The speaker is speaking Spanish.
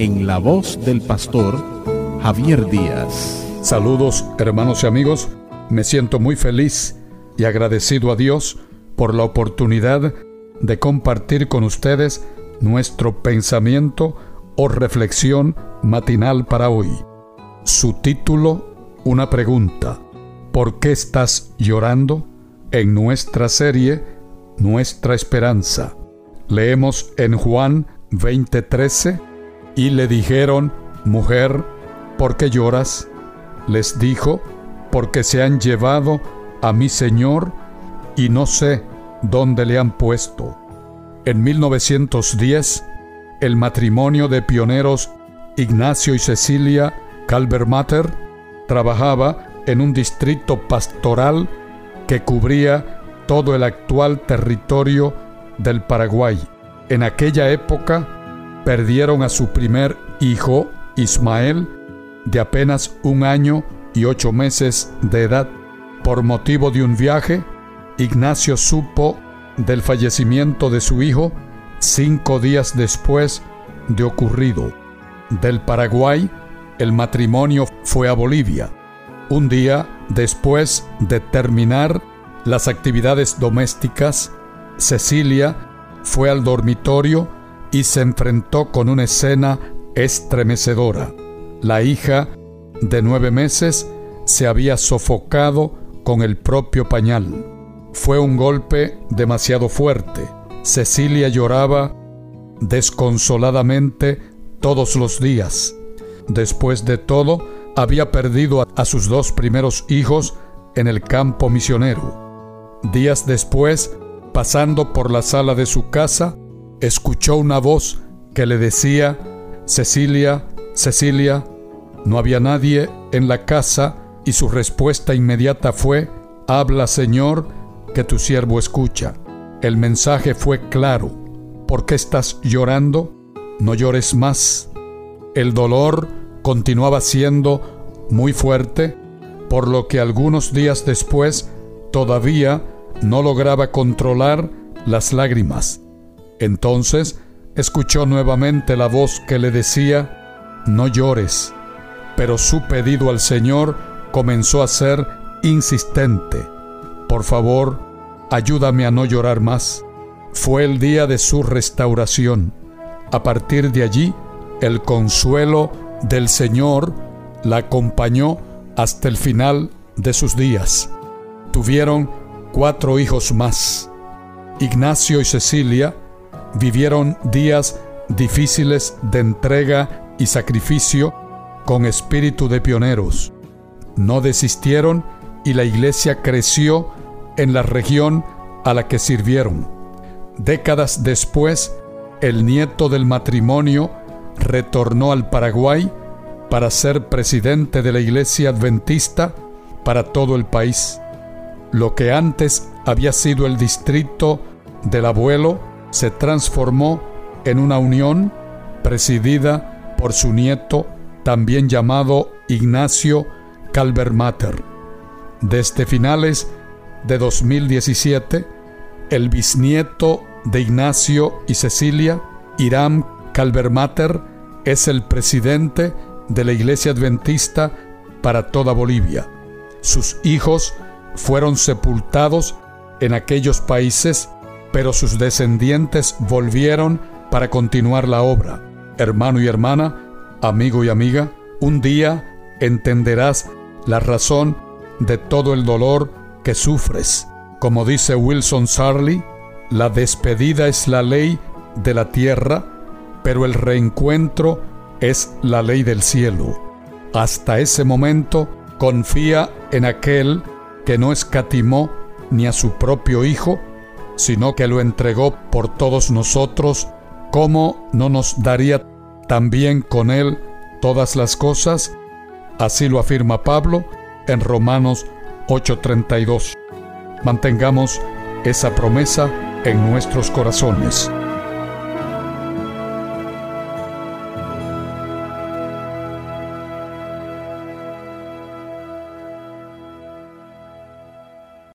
en la voz del pastor Javier Díaz. Saludos hermanos y amigos, me siento muy feliz y agradecido a Dios por la oportunidad de compartir con ustedes nuestro pensamiento o reflexión matinal para hoy. Su título, una pregunta. ¿Por qué estás llorando? En nuestra serie, Nuestra Esperanza. Leemos en Juan 20:13 y le dijeron, Mujer, ¿por qué lloras? Les dijo, porque se han llevado a mi Señor y no sé dónde le han puesto. En 1910, el matrimonio de pioneros Ignacio y Cecilia Calvermater trabajaba en un distrito pastoral que cubría todo el actual territorio del Paraguay. En aquella época, perdieron a su primer hijo, Ismael, de apenas un año y ocho meses de edad. Por motivo de un viaje, Ignacio supo del fallecimiento de su hijo cinco días después de ocurrido. Del Paraguay, el matrimonio fue a Bolivia. Un día después de terminar las actividades domésticas, Cecilia fue al dormitorio y se enfrentó con una escena estremecedora. La hija, de nueve meses, se había sofocado con el propio pañal. Fue un golpe demasiado fuerte. Cecilia lloraba desconsoladamente todos los días. Después de todo, había perdido a sus dos primeros hijos en el campo misionero. Días después, pasando por la sala de su casa, escuchó una voz que le decía, Cecilia, Cecilia, no había nadie en la casa y su respuesta inmediata fue, Habla Señor, que tu siervo escucha. El mensaje fue claro. ¿Por qué estás llorando? No llores más. El dolor continuaba siendo muy fuerte, por lo que algunos días después todavía no lograba controlar las lágrimas. Entonces escuchó nuevamente la voz que le decía, no llores, pero su pedido al Señor comenzó a ser insistente. Por favor, ayúdame a no llorar más. Fue el día de su restauración. A partir de allí, el consuelo del Señor la acompañó hasta el final de sus días. Tuvieron cuatro hijos más. Ignacio y Cecilia vivieron días difíciles de entrega y sacrificio con espíritu de pioneros. No desistieron y la iglesia creció en la región a la que sirvieron. Décadas después, el nieto del matrimonio retornó al Paraguay para ser presidente de la iglesia adventista para todo el país. Lo que antes había sido el distrito del abuelo se transformó en una unión presidida por su nieto, también llamado Ignacio Calvermater. Desde finales de 2017, el bisnieto de Ignacio y Cecilia, Iram Calvermater, es el presidente de la Iglesia Adventista para toda Bolivia. Sus hijos fueron sepultados en aquellos países pero sus descendientes volvieron para continuar la obra. Hermano y hermana, amigo y amiga, un día entenderás la razón de todo el dolor que sufres. Como dice Wilson Sarley, la despedida es la ley de la tierra, pero el reencuentro es la ley del cielo. Hasta ese momento confía en aquel que no escatimó ni a su propio Hijo, sino que lo entregó por todos nosotros, ¿cómo no nos daría también con él todas las cosas, así lo afirma Pablo en Romanos 8:32. Mantengamos esa promesa en nuestros corazones.